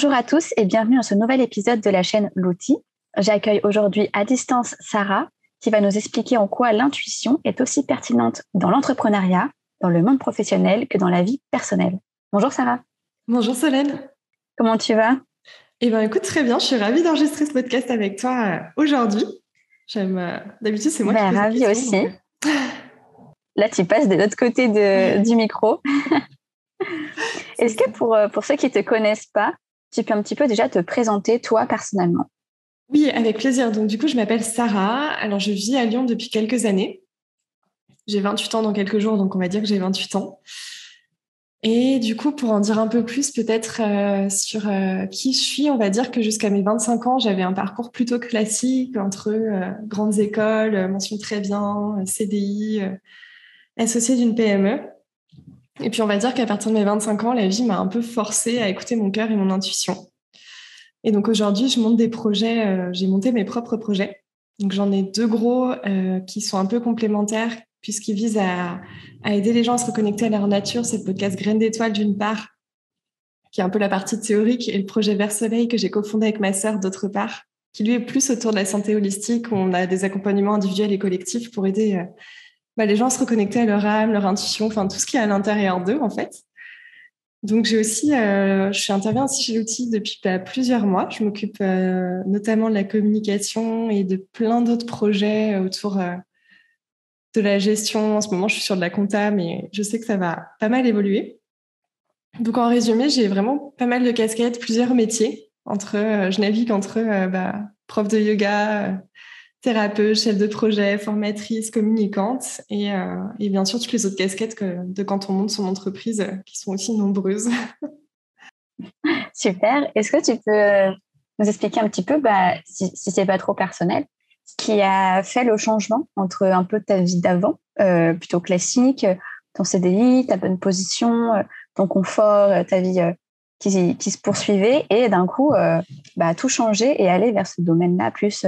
Bonjour à tous et bienvenue dans ce nouvel épisode de la chaîne L'outil. J'accueille aujourd'hui à distance Sarah qui va nous expliquer en quoi l'intuition est aussi pertinente dans l'entrepreneuriat, dans le monde professionnel que dans la vie personnelle. Bonjour Sarah. Bonjour Solène. Comment tu vas? Eh bien écoute, très bien. Je suis ravie d'enregistrer ce podcast avec toi euh, aujourd'hui. J'aime. Euh, d'habitude, c'est moi ben, qui pose Ravie aussi. Euh. Là, tu passes de l'autre côté du micro. Est-ce que pour, pour ceux qui ne te connaissent pas, tu peux un petit peu déjà te présenter toi personnellement Oui, avec plaisir. Donc du coup, je m'appelle Sarah. Alors je vis à Lyon depuis quelques années. J'ai 28 ans dans quelques jours, donc on va dire que j'ai 28 ans. Et du coup, pour en dire un peu plus peut-être euh, sur euh, qui je suis, on va dire que jusqu'à mes 25 ans, j'avais un parcours plutôt classique entre euh, grandes écoles, mention très bien, CDI, associé d'une PME. Et puis on va dire qu'à partir de mes 25 ans, la vie m'a un peu forcée à écouter mon cœur et mon intuition. Et donc aujourd'hui, je monte des projets, euh, j'ai monté mes propres projets. Donc j'en ai deux gros euh, qui sont un peu complémentaires puisqu'ils visent à, aider les gens à se reconnecter à leur nature. C'est le podcast Graines d'étoiles d'une part, qui est un peu la partie théorique, et le projet Vers Soleil que j'ai cofondé avec ma sœur d'autre part, qui lui est plus autour de la santé holistique, où on a des accompagnements individuels et collectifs pour aider euh, bah, les gens se reconnecter à leur âme, leur intuition, enfin tout ce qui est à l'intérieur d'eux en fait. Donc j'ai aussi, euh, je suis interviens aussi chez l'outil depuis bah, plusieurs mois. Je m'occupe euh, notamment de la communication et de plein d'autres projets autour euh, de la gestion. En ce moment, je suis sur de la compta, mais je sais que ça va pas mal évoluer. Donc en résumé, j'ai vraiment pas mal de casquettes, plusieurs métiers. Entre, je navigue entre bah, prof de yoga, thérapeute, chef de projet, formatrice, communicante et, euh, et, bien sûr toutes les autres casquettes que, de quand on monte son entreprise euh, qui sont aussi nombreuses. Super. Est-ce que tu peux euh, nous expliquer un petit peu, bah, si, si c'est pas trop personnel, ce qui a fait le changement entre un peu ta vie d'avant, plutôt classique, ton CDI, ta bonne position, ton confort, ta vie qui, qui, se poursuivait, et d'un coup, bah, tout changer et aller vers ce domaine-là plus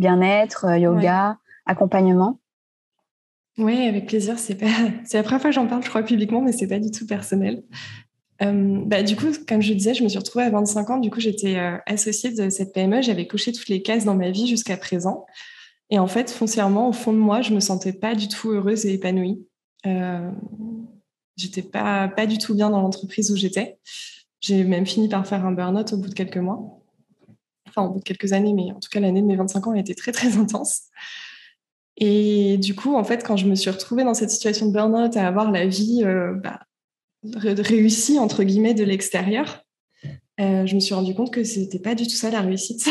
bien-être, euh, yoga, accompagnement Oui, avec plaisir. C'est pas... la première fois que j'en parle, je crois, publiquement, mais c'est pas du tout personnel. Euh, bah, du coup, comme je disais, je me suis retrouvée à 25 ans. Du coup, j'étais euh, associée de cette PME. J'avais coché toutes les cases dans ma vie jusqu'à présent. Et en fait, foncièrement, au fond de moi, je me sentais pas du tout heureuse et épanouie. Euh, j'étais pas, pas du tout bien dans l'entreprise où j'étais. J'ai même fini par faire un burn-out au bout de quelques mois enfin au bout de quelques années, mais en tout cas l'année de mes 25 ans a été très très intense. Et du coup, en fait, quand je me suis retrouvée dans cette situation de burn-out, à avoir la vie euh, bah, réussie entre guillemets de l'extérieur, euh, je me suis rendu compte que c'était pas du tout ça la réussite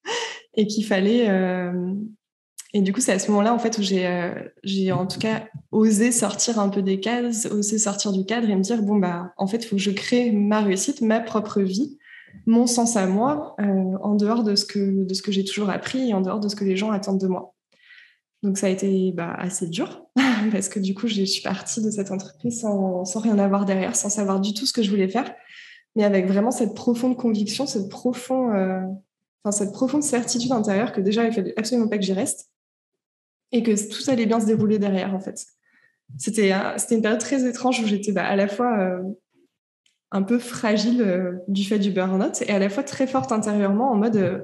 et qu'il fallait. Euh, et du coup, c'est à ce moment-là en fait où j'ai, j'ai en tout cas osé sortir un peu des cases, osé sortir du cadre et me dire bon bah en fait, il faut que je crée ma réussite, ma propre vie mon sens à moi euh, en dehors de ce que, que j'ai toujours appris et en dehors de ce que les gens attendent de moi. Donc ça a été bah, assez dur parce que du coup, je suis partie de cette entreprise sans, sans, rien avoir derrière, sans savoir du tout ce que je voulais faire, mais avec vraiment cette profonde conviction, cette, euh, enfin, cette profonde certitude intérieure que déjà, il fallait absolument pas que j'y reste et que tout allait bien se dérouler derrière en fait. C'était une période très étrange où j'étais bah, à la fois euh, un peu fragile euh, du fait du burn-out et à la fois très forte intérieurement en mode euh,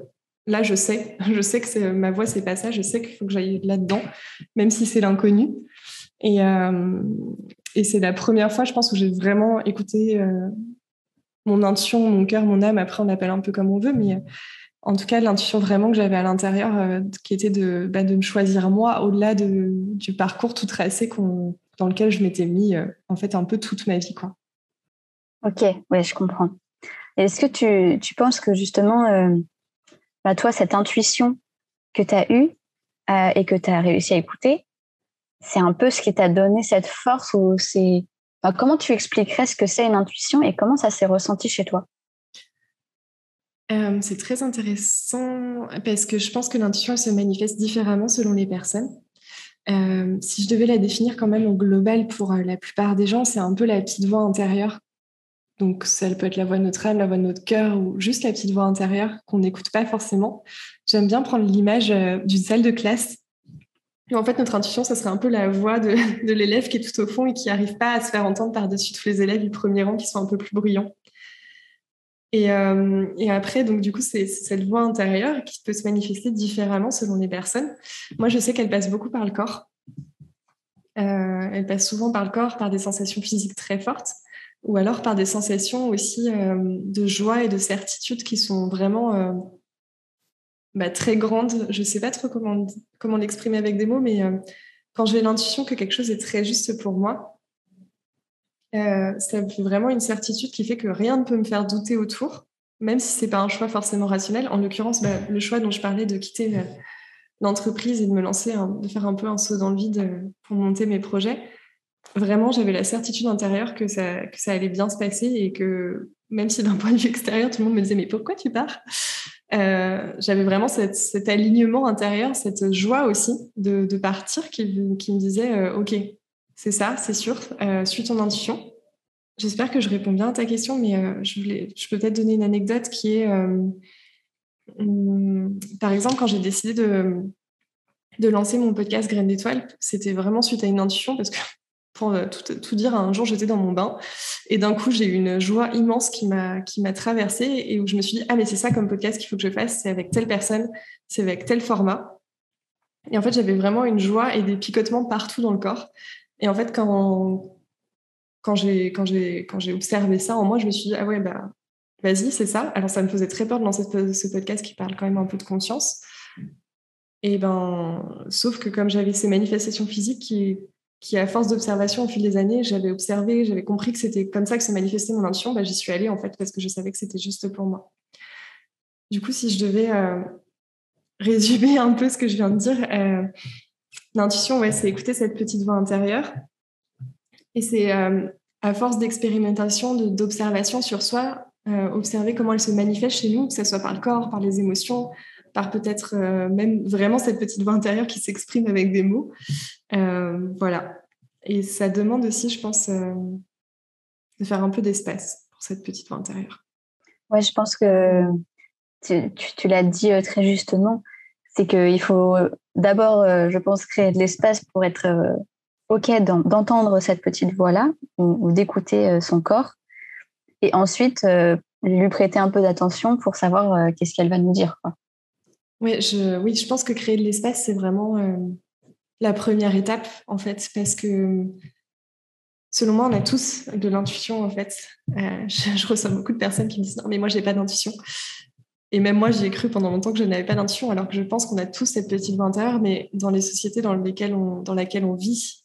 là je sais, je sais que ma voix c'est pas ça, je sais qu'il faut que j'aille là-dedans, même si c'est l'inconnu. Et, euh, et c'est la première fois, je pense, où j'ai vraiment écouté mon intuition, mon cœur, mon âme. Après, on appelle un peu comme on veut, mais en tout cas, l'intuition vraiment que j'avais à l'intérieur, qui était de, bah, de me choisir moi, au-delà de, du parcours tout tracé dans lequel je m'étais mis, en fait, un peu toute ma vie, quoi. Ok, oui, je comprends. Est-ce que tu, tu, penses que justement, euh, bah, toi, cette intuition que tu as eue euh, et que tu as réussi à écouter, c'est un peu ce qui t'a donné cette force ou c'est. comment tu expliquerais ce que c'est une intuition et comment ça s'est ressenti chez toi? Euh, C'est très intéressant parce que je pense que l'intuition se manifeste différemment selon les personnes. si je devais la définir quand même au global pour la plupart des gens, c'est un peu la petite voix intérieure donc, ça peut être la voix de notre âme, la voix de notre cœur ou juste la petite voix intérieure qu'on n'écoute pas forcément. J'aime bien prendre l'image euh, d'une salle de classe. En fait, notre intuition, ça serait un peu la voix de, l'élève qui est tout au fond et qui n'arrive pas à se faire entendre par-dessus tous les élèves du premier rang qui sont un peu plus bruyants. Et, euh, après, donc du coup, c'est cette voix intérieure qui peut se manifester différemment selon les personnes. Moi, je sais qu'elle passe beaucoup par le corps. Euh, elle passe souvent par le corps, par des sensations physiques très fortes, ou alors par des sensations aussi euh, de joie et de certitude qui sont vraiment euh, bah, très grandes. Je ne sais pas trop comment, comment l'exprimer avec des mots, mais euh, quand j'ai l'intuition que quelque chose est très juste pour moi, euh, ça vraiment une certitude qui fait que rien ne peut me faire douter autour, même si c'est pas un choix forcément rationnel. En l'occurrence, bah, le choix dont je parlais de quitter l'entreprise et de me lancer, de faire un peu un saut dans le vide pour monter mes projets, vraiment, j'avais la certitude intérieure que ça, allait bien se passer et que même si d'un point de vue extérieur, tout le monde me disait mais pourquoi tu pars? Euh, J'avais vraiment cet alignement intérieur, cette joie aussi de, partir qui, me disait ok, c'est ça, c'est sûr. Euh, suis ton intuition. J'espère que je réponds bien à ta question, mais euh, je, voulais, peux peut-être donner une anecdote qui est, euh, hum, par exemple, quand j'ai décidé de, de lancer mon podcast Graines d'étoiles, c'était vraiment suite à une intuition parce que pour tout, dire, un jour j'étais dans mon bain et d'un coup j'ai eu une joie immense qui m'a qui m'a traversée et où je me suis dit ah mais c'est ça comme podcast qu'il faut que je fasse, c'est avec telle personne, c'est avec tel format. Et en fait j'avais vraiment une joie et des picotements partout dans le corps. Et en fait, quand, quand j'ai quand j'ai quand j'ai observé ça en moi, je me suis dit ah ouais bah vas-y c'est ça. Alors ça me faisait très peur de lancer ce, podcast qui parle quand même un peu de conscience. Et ben sauf que comme j'avais ces manifestations physiques qui qui à force d'observation au fil des années, j'avais observé, j'avais compris que c'était comme ça que se manifestait mon intuition, bah, j'y suis allée en fait parce que je savais que c'était juste pour moi. Du coup, si je devais euh, résumer un peu ce que je viens de dire, euh, L'intuition, ouais, c'est écouter cette petite voix intérieure. Et c'est euh, à force d'expérimentation, d'observation sur soi, observer comment elle se manifeste chez nous, que ce soit par le corps, par les émotions, par peut-être euh, même vraiment cette petite voix intérieure qui s'exprime avec des mots. voilà. Et ça demande aussi, je pense, de faire un peu d'espace pour cette petite voix intérieure. Ouais, je pense que tu, l'as dit très justement c'est qu'il faut euh, d'abord, euh, je pense, créer de l'espace pour être euh, OK d'entendre cette petite voix-là ou, d'écouter son corps. Et ensuite, lui prêter un peu d'attention pour savoir qu'est-ce qu'elle va nous dire. Oui, je, je pense que créer de l'espace, c'est vraiment la première étape, en fait, parce que selon moi, on a tous de l'intuition, en fait. je, je, reçois beaucoup de personnes qui me disent non, mais moi, j'ai pas d'intuition. Et même moi, j'y ai cru pendant longtemps que je n'avais pas d'intuition, alors que je pense qu'on a tous cette petite intérieure, mais dans les sociétés dans, lesquelles on, dans laquelle on vit,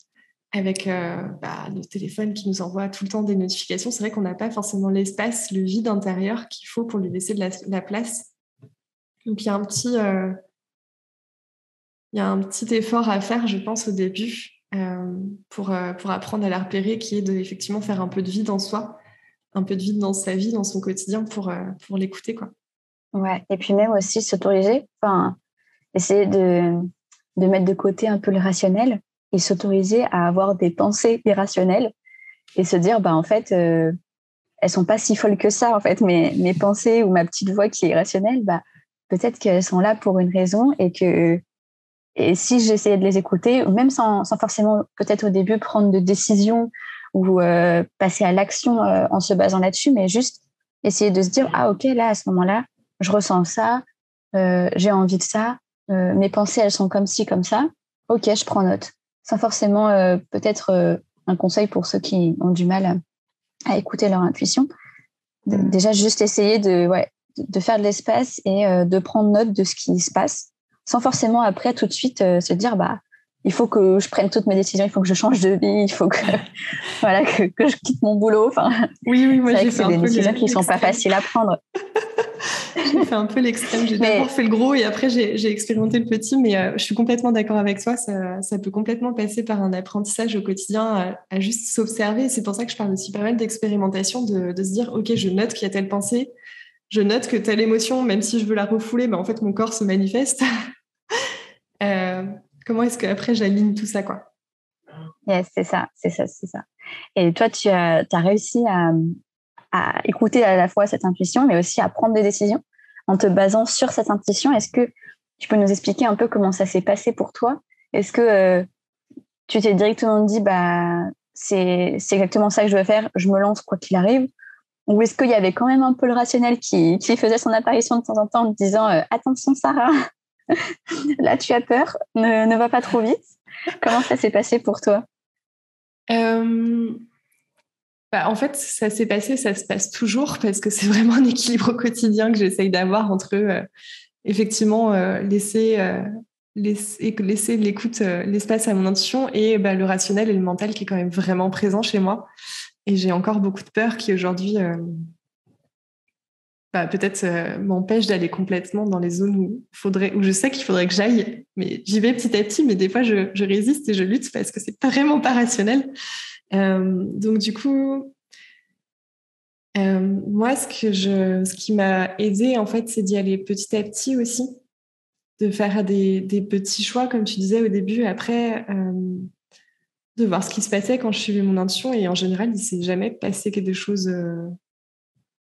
avec euh, bah, le téléphone qui nous envoie tout le temps des notifications, c'est vrai qu'on n'a pas forcément l'espace, le vide intérieur qu'il faut pour lui laisser de la, place. Donc il y a un petit, euh, il y a un petit effort à faire, je pense, au début, euh, pour, pour apprendre à la repérer, qui est de effectivement faire un peu de vide en soi, un peu de vide dans sa vie, dans son quotidien, pour, pour l'écouter, quoi. Ouais, et puis même aussi s'autoriser, enfin, essayer de, de mettre de côté un peu le rationnel et s'autoriser à avoir des pensées irrationnelles et se dire, bah, en fait, euh, elles sont pas si folles que ça, en fait, mes, mes pensées ou ma petite voix qui est irrationnelle, bah, peut-être qu'elles sont là pour une raison et que et si j'essayais de les écouter, même sans, sans forcément peut-être au début prendre de décision ou euh, passer à l'action euh, en se basant là-dessus, mais juste essayer de se dire, ah ok, là, à ce moment-là, je ressens ça, euh, j'ai envie de ça, mes pensées, elles sont comme ci, comme ça. Ok, je prends note. Sans forcément peut-être un conseil pour ceux qui ont du mal à, écouter leur intuition. Mm. Déjà, juste essayer de, ouais, de faire de l'espace et de prendre note de ce qui se passe, sans forcément après tout de suite se dire, bah, il faut que je prenne toutes mes décisions, il faut que je change de vie, il faut que voilà que, que, je quitte mon boulot. Enfin, oui, oui, moi j'ai fait des décisions qui sont pas faciles à prendre. j'ai fait un peu l'extrême. J'ai d'abord fait le gros et après j'ai expérimenté le petit, mais euh, je suis complètement d'accord avec toi. Ça, ça, peut complètement passer par un apprentissage au quotidien, à, juste s'observer. C'est pour ça que je parle aussi pas mal d'expérimentation, de, de, se dire ok, je note qu'il y a telle pensée, je note que telle émotion, même si je veux la refouler, ben, en fait mon corps se manifeste. euh, comment est-ce qu'après j'aligne tout ça quoi? Yes, c'est ça, c'est ça, c'est ça. Et toi, tu as, réussi à, à, écouter à la fois cette intuition, mais aussi à prendre des décisions en te basant sur cette intuition. Est-ce que tu peux nous expliquer un peu comment ça s'est passé pour toi? Est-ce que euh, tu t'es directement dit, bah, c'est exactement ça que je veux faire, je me lance quoi qu'il arrive? Ou est-ce qu'il y avait quand même un peu le rationnel qui, faisait son apparition de temps en temps en disant Attention, Sarah, là tu as peur, ne, va pas trop vite Comment ça s'est passé pour toi? Bah, en fait, ça s'est passé, ça se passe toujours parce que c'est vraiment un équilibre au quotidien que j'essaye d'avoir entre euh, effectivement euh, euh, laisser l'écoute, l'espace à mon intuition et bah, le rationnel et le mental qui est quand même vraiment présent chez moi. Et j'ai encore beaucoup de peur qui aujourd'hui bah, peut-être m'empêche d'aller complètement dans les zones où, faudrait, où je sais qu'il faudrait que j'aille. Mais j'y vais petit à petit, mais des fois je, résiste et je lutte parce que c'est vraiment pas rationnel. Euh, donc du coup, euh, moi, ce, que je, ce qui m'a aidé, en fait, c'est d'y aller petit à petit aussi, de faire des, des, petits choix, comme tu disais au début, après, euh, de voir ce qui se passait quand je suivais mon intuition. Et en général, il s'est jamais passé quelque chose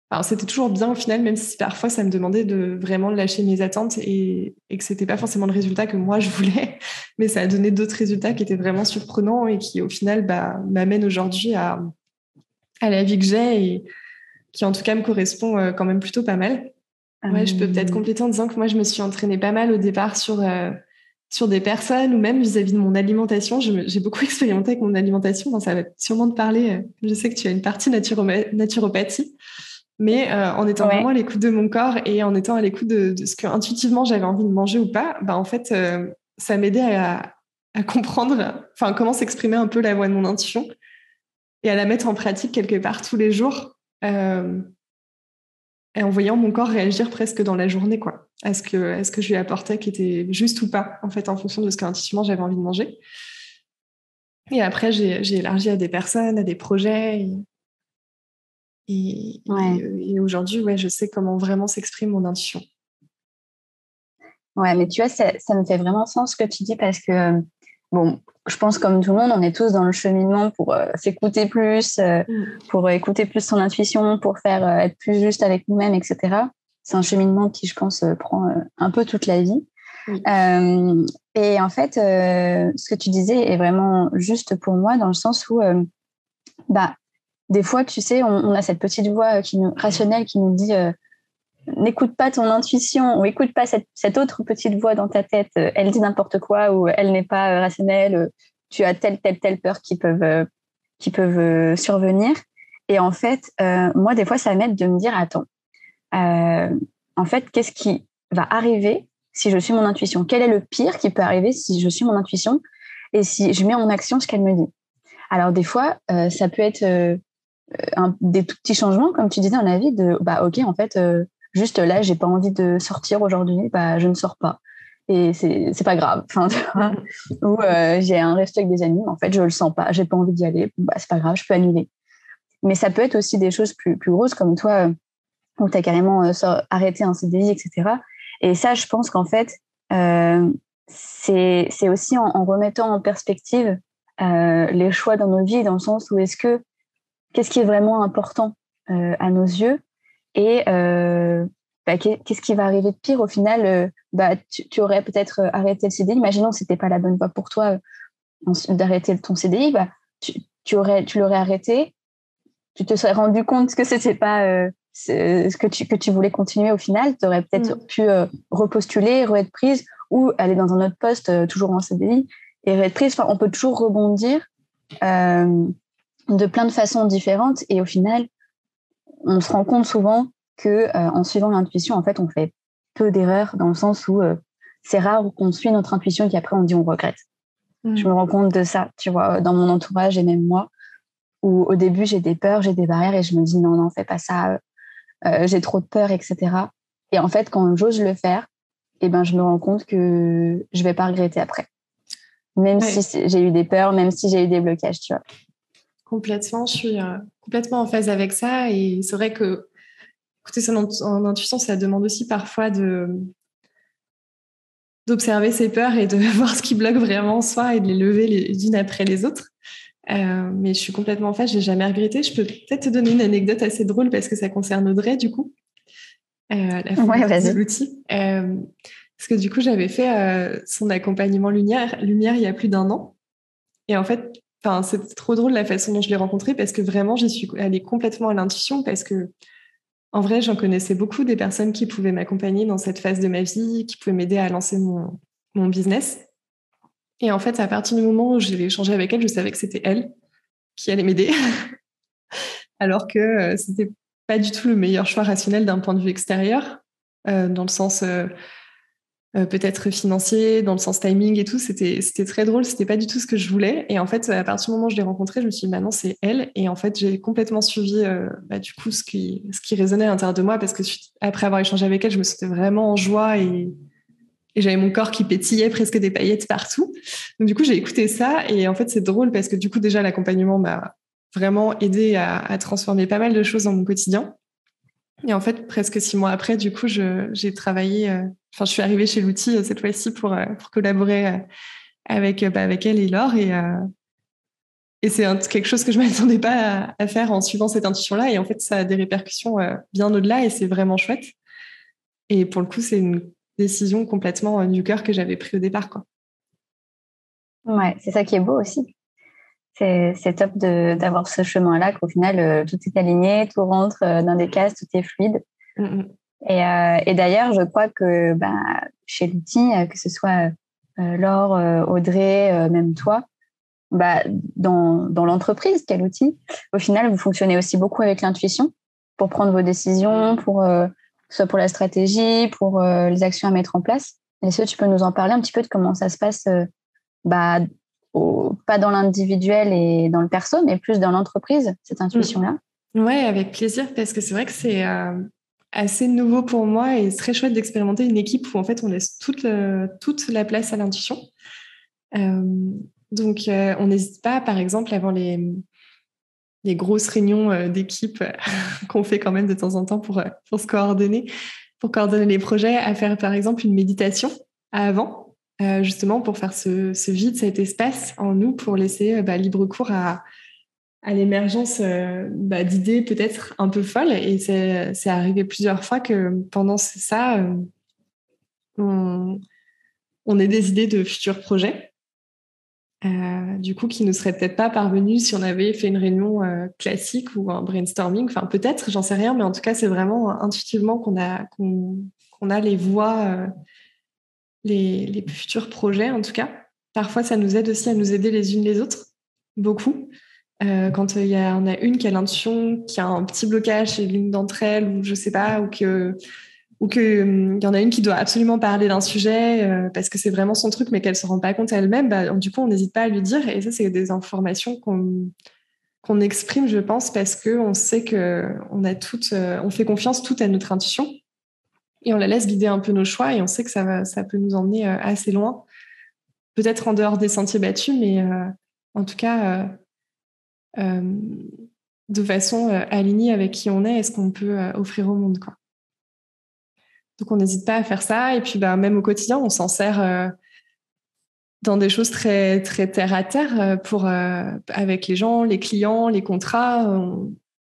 alors, c'était toujours bien au final, même si parfois ça me demandait de vraiment lâcher mes attentes et, et que c'était pas forcément le résultat que moi je voulais, mais ça a donné d'autres résultats qui étaient vraiment surprenants et qui au final bah, m'amènent aujourd'hui à, à la vie que j'ai et qui en tout cas me correspond euh, quand même plutôt pas mal. Ouais, je peux peut-être euh. compléter en disant que moi je me suis entraînée pas mal au départ sur euh, sur des personnes ou même vis-à-vis de mon alimentation. J'ai beaucoup expérimenté avec mon alimentation. ça va sûrement te parler. Je sais que tu as une partie naturopathie mais euh, en étant vraiment à l'écoute de mon corps et en étant à l'écoute de, ce que intuitivement j'avais envie de manger ou pas, bah en fait, euh, ça m'aidait à, à, comprendre, enfin comment s'exprimer un peu la voix de mon intuition et à la mettre en pratique quelque part tous les jours, euh, et en voyant mon corps réagir presque dans la journée, quoi, à ce que, à ce que je lui apportais qui était juste ou pas, en fait, en fonction de ce qu'intuitivement j'avais envie de manger. Et après, j'ai élargi à des personnes, à des projets. Et, et, et, aujourd'hui, ouais, je sais comment vraiment s'exprime mon intuition. Ouais, mais tu vois, ça, ça, me fait vraiment sens ce que tu dis parce que, bon, je pense comme tout le monde, on est tous dans le cheminement pour euh, s'écouter plus, euh, mm. pour écouter plus son intuition, pour faire euh, être plus juste avec nous-mêmes, etc. C'est un cheminement qui, je pense, prend un peu toute la vie. et en fait, ce que tu disais est vraiment juste pour moi dans le sens où, bah, des fois, tu sais, on, a cette petite voix qui nous, rationnelle qui nous dit euh, n'écoute pas ton intuition ou écoute pas cette, autre petite voix dans ta tête, euh, elle dit n'importe quoi ou elle n'est pas euh, rationnelle, tu as telle, telle, telle peur qui peuvent, qui peuvent survenir. Et en fait, moi, des fois, ça m'aide de me dire attends, en fait, qu'est-ce qui va arriver si je suis mon intuition? Quel est le pire qui peut arriver si je suis mon intuition et si je mets en action ce qu'elle me dit? Alors des fois, ça peut être un, des tout petits changements, comme tu disais dans la vie, de bah ok, en fait, euh, juste là, j'ai pas envie de sortir aujourd'hui, bah je ne sors pas. Et c'est pas grave. Enfin, Ou euh, j'ai un resto avec des amis, en fait, je le sens pas, j'ai pas envie d'y aller, bah c'est pas grave, je peux annuler. Mais ça peut être aussi des choses plus, plus grosses, comme toi, où tu as carrément euh, arrêté un CDI, etc. Et ça, je pense qu'en fait, c'est aussi en, remettant en perspective les choix dans nos vies, dans le sens où est-ce que qu'est-ce qui est vraiment important euh, à nos yeux et euh, bah, qu'est-ce qui va arriver de pire au final euh, bah, tu, aurais peut-être arrêté le CDI imaginons que c'était pas la bonne voie pour toi d'arrêter ton CDI bah, tu, tu l'aurais arrêté tu te serais rendu compte que c'était pas ce que tu, que tu voulais continuer au final, tu aurais peut-être mm. pu repostuler, re-être prise ou aller dans un autre poste, toujours en CDI, et re-être prise. Enfin, on peut toujours rebondir de plein de façons différentes. Et au final, on se rend compte souvent que euh, en suivant l'intuition, en fait, on fait peu d'erreurs dans le sens où euh, c'est rare qu'on suit notre intuition et qu'après on dit on regrette. Mm. Je me rends compte de ça, tu vois, dans mon entourage et même moi, où au début j'ai des peurs, j'ai des barrières et je me dis non, non, fais pas ça, euh, j'ai trop de peur, etc. Et en fait, quand j'ose le faire, eh ben, je me rends compte que je vais pas regretter après. Même si j'ai eu des peurs, même si j'ai eu des blocages, tu vois. Complètement, je suis euh, complètement en phase avec ça. Et c'est vrai que écouter son intuition, ça demande aussi parfois de d'observer ses peurs et de voir ce qui bloque vraiment en soi et de les lever les unes après les autres. Euh, mais je suis complètement en phase, j'ai jamais regretté. Je peux peut-être te donner une anecdote assez drôle parce que ça concerne Audrey, du coup. Euh, la ouais, de l'outil. Euh, parce que du coup, j'avais fait son accompagnement lumière, lumière il y a plus d'un an. Et en fait, c'est trop drôle la façon dont je l'ai rencontré parce que vraiment, j'y suis allée complètement à l'intuition parce que, en vrai, j'en connaissais beaucoup des personnes qui pouvaient m'accompagner dans cette phase de ma vie, qui pouvaient m'aider à lancer mon, mon business. Et en fait, à partir du moment où j'ai échangé avec elle, je savais que c'était elle qui allait m'aider. Alors que euh, c'était pas du tout le meilleur choix rationnel d'un point de vue extérieur, euh, dans le sens euh, peut-être financier, dans le sens timing et tout. C'était très drôle, c'était pas du tout ce que je voulais. Et en fait, à partir du moment où je l'ai rencontrée, je me suis dit, maintenant, c'est elle. Et en fait, j'ai complètement suivi bah, du coup ce qui, ce qui résonnait à l'intérieur de moi parce que après avoir échangé avec elle, je me sentais vraiment en joie et, et j'avais mon corps qui pétillait presque des paillettes partout. Donc du coup, j'ai écouté ça et en fait, c'est drôle parce que du coup, déjà, l'accompagnement m'a vraiment aidé à, transformer pas mal de choses dans mon quotidien. Et en fait, presque six mois après, du coup, j'ai travaillé. Euh, enfin, je suis arrivée chez l'outil euh, cette fois-ci pour, euh, pour collaborer avec bah, avec elle et Laure et et c'est quelque chose que je m'attendais pas à, faire en suivant cette intuition-là. Et en fait, ça a des répercussions bien au-delà et c'est vraiment chouette. Et pour le coup, c'est une décision complètement du cœur que j'avais pris au départ. Quoi. Ouais, c'est ça qui est beau aussi. C'est top d'avoir ce chemin-là, qu'au final, euh, tout est aligné, tout rentre euh, dans des cases, tout est fluide. Mm, mm. Euh, et, d'ailleurs, je crois que bah, chez l'outil, que ce soit Laure, Audrey, même toi, bah, dans, dans l'entreprise, quel outil, au final, vous fonctionnez aussi beaucoup avec l'intuition pour prendre vos décisions, pour soit pour la stratégie, pour euh, les actions à mettre en place. Est-ce que tu peux nous en parler un petit peu de comment ça se passe, euh, bah, pas dans l'individuel et dans le perso, mais plus dans l'entreprise, cette intuition-là? Oui, avec plaisir, parce que c'est vrai que c'est euh, assez nouveau pour moi et très chouette d'expérimenter une équipe où en fait on laisse toute, toute la place à l'intuition. donc on n'hésite pas, par exemple, avant les, les grosses réunions euh, d'équipe euh, qu'on fait quand même de temps en temps pour, euh, pour se coordonner, pour coordonner les projets, à faire par exemple une méditation avant, justement pour faire ce, vide, cet espace en nous, pour laisser bah, libre cours à, à l'émergence bah, d'idées peut-être un peu folles. Et c'est arrivé plusieurs fois que pendant ça, on, on ait des idées de futurs projets. Euh, du coup, qui ne serait peut-être pas parvenu si on avait fait une réunion euh, classique ou un brainstorming. Enfin, peut-être, j'en sais rien, mais en tout cas, c'est vraiment intuitivement qu'on a, a les voix, euh, les, futurs projets, en tout cas. Parfois, ça nous aide aussi à nous aider les unes les autres, beaucoup. quand il y en a une qui a l'intuition, qui a un petit blocage chez l'une d'entre elles, ou je sais pas, ou que ou qu'il hum, y en a une qui doit absolument parler d'un sujet euh, parce que c'est vraiment son truc, mais qu'elle se rend pas compte elle-même, bah, du coup, on n'hésite pas à lui dire. Et ça, c'est des informations qu'on exprime, je pense, parce que on sait que on euh, fait confiance tout à notre intuition et on la laisse guider un peu nos choix et on sait que ça va, ça peut nous emmener euh, assez loin, peut-être en dehors des sentiers battus, mais en tout cas de façon alignée avec qui on est et ce qu'on peut offrir au monde, quoi. Donc on n'hésite pas à faire ça. Et puis bah, même au quotidien, on s'en sert euh, dans des choses très, très terre à terre euh, pour, euh, avec les gens, les clients, les contrats.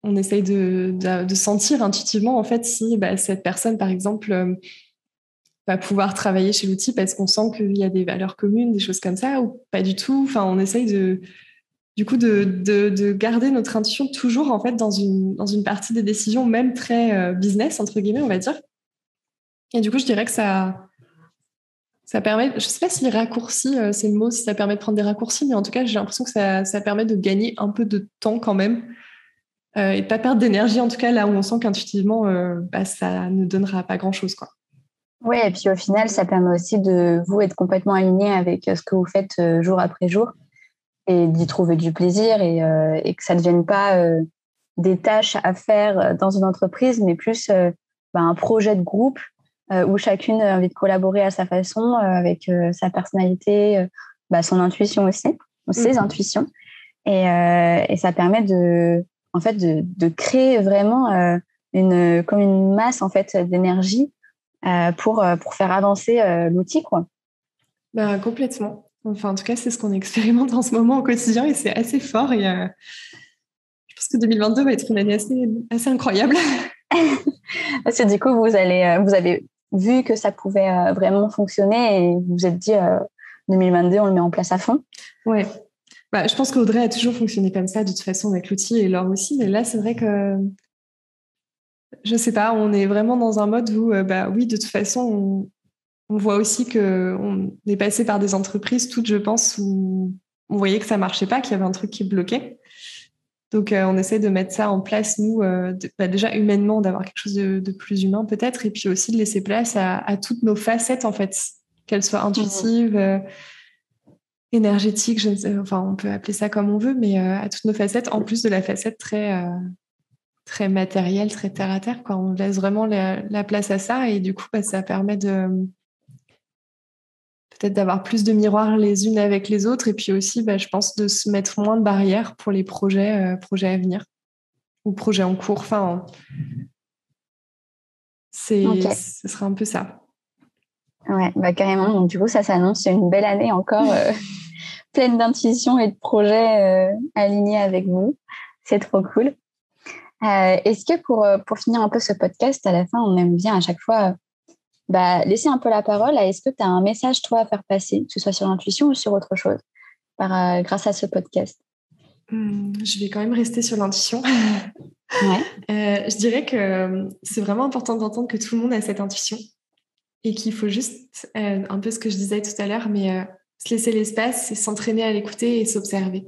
On, essaye de, sentir intuitivement en fait si bah, cette personne, par exemple, va pouvoir travailler chez l'outil parce qu'on sent qu'il y a des valeurs communes, des choses comme ça, ou pas du tout. Enfin, on essaye de, du coup, de, de, garder notre intuition toujours en fait dans une, dans une partie des décisions, même très business entre guillemets, on va dire. Et du coup, je dirais que ça, ça permet, je ne sais pas si raccourci, euh, c'est le mot, si ça permet de prendre des raccourcis, mais en tout cas, j'ai l'impression que ça, ça, permet de gagner un peu de temps quand même euh, et de pas perdre d'énergie, en tout cas là où on sent qu'intuitivement, euh, bah, ça ne donnera pas grand-chose. Oui, et puis au final, ça permet aussi de vous être complètement aligné avec ce que vous faites jour après jour et d'y trouver du plaisir et, que ça ne devienne pas des tâches à faire dans une entreprise, mais plus bah, un projet de groupe où chacune a envie de collaborer à sa façon, euh, avec euh, sa personnalité, bah, son intuition aussi, ses mhm. intuitions. Et, et, ça permet de, en fait, de, de créer vraiment une, comme une masse en fait d'énergie pour, pour faire avancer l'outil. Quoi. Bah, complètement. Enfin, en tout cas, c'est ce qu'on expérimente en ce moment au quotidien et c'est assez fort. Et, je pense que 2022 va être une année assez, assez incroyable. Parce que du coup, vous, allez, vous avez vu que ça pouvait euh, vraiment fonctionner et vous vous êtes dit 2022, euh, on le met en place à fond Oui. bah, je pense qu'Audrey a toujours fonctionné comme ça, de toute façon, avec l'outil et Laure aussi. Mais là, c'est vrai que, je sais pas, on est vraiment dans un mode où, euh, bah oui, de toute façon, on, voit aussi qu'on est passé par des entreprises, toutes, je pense, où on voyait que ça marchait pas, qu'il y avait un truc qui bloquait. Donc, euh, on essaie de mettre ça en place, nous, euh, bah, déjà humainement, d'avoir quelque chose de, plus humain peut-être, et puis aussi de laisser place à, toutes nos facettes, en fait, qu'elles soient intuitives, euh, énergétiques, je ne sais, enfin, on peut appeler ça comme on veut, mais à toutes nos facettes, en plus de la facette très, très matérielle, très terre à terre. Quoi. On laisse vraiment la, place à ça, et du coup, bah, ça permet de peut-être d'avoir plus de miroirs les unes avec les autres et puis aussi, bah, je pense, de se mettre moins de barrières pour les projets, euh, projets à venir ou projets en cours. Enfin, c'est, ce sera un peu ça. Ouais, bah carrément. Donc, du coup, ça s'annonce une belle année encore, euh, pleine d'intuition et de projets euh, alignés avec vous. C'est trop cool. est-ce que pour, pour finir un peu ce podcast, à la fin, on aime bien à chaque fois bah, laisser un peu la parole à est-ce que tu as un message, toi, à faire passer, que ce soit sur l'intuition ou sur autre chose, par, euh, grâce à ce podcast? Hmm, Je vais quand même rester sur l'intuition. Euh, je dirais que euh, c'est vraiment important d'entendre que tout le monde a cette intuition et qu'il faut juste, un peu ce que je disais tout à l'heure, mais se laisser l'espace et s'entraîner à l'écouter et s'observer.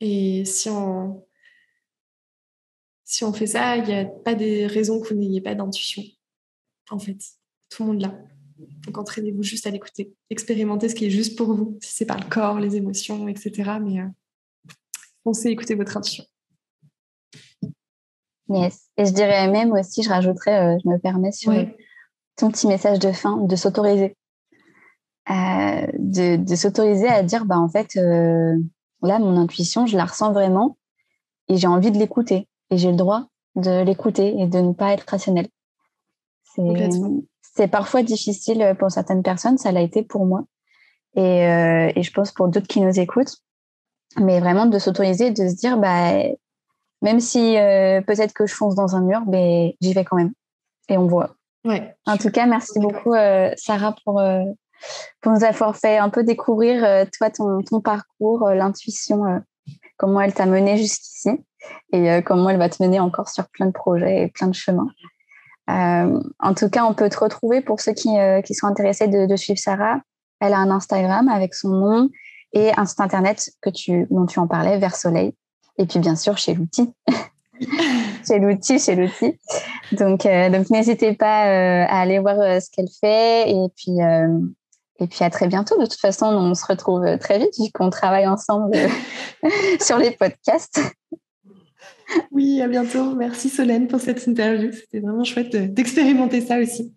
Et si on, si on fait ça, il n'y a pas de raison que vous n'ayez pas d'intuition, en fait tout le monde là. Donc entraînez-vous juste à l'écouter. Expérimentez ce qui est juste pour vous, si c'est pas le corps, les émotions, etc. Mais euh, foncez, écoutez votre intuition. Yes. Et je dirais même aussi, je rajouterais, euh, je me permets sur ton petit message de fin, de s'autoriser. Euh, de, s'autoriser à dire, bah, en fait, là, mon intuition, je la ressens vraiment et j'ai envie de l'écouter. Et j'ai le droit de l'écouter et de ne pas être rationnel. C'est parfois difficile pour certaines personnes, ça l'a été pour moi. Et, euh, et je pense pour d'autres qui nous écoutent. Mais vraiment de s'autoriser, de se dire, bah, même si euh, peut-être que je fonce dans un mur, mais j'y vais quand même. Et on voit. Ouais, en tout cas, merci beaucoup, euh, Sarah, pour, pour nous avoir fait un peu découvrir, toi, ton, ton parcours, l'intuition, comment elle t'a mené jusqu'ici et comment elle va te mener encore sur plein de projets et plein de chemins. Euh, en tout cas, on peut te retrouver pour ceux qui, euh, qui sont intéressés de, suivre Sarah. Elle a un Instagram avec son nom et un site internet que tu, dont tu en parlais, Vers Soleil. Et puis, bien sûr, chez l'outil. chez l'outil, chez l'outil. Donc, euh, donc n'hésitez pas à aller voir ce qu'elle fait. Et puis, et puis, à très bientôt. De toute façon, on se retrouve très vite vu qu'on travaille ensemble sur les podcasts. Oui, à bientôt. Merci Solène pour cette interview. C'était vraiment chouette d'expérimenter ça aussi.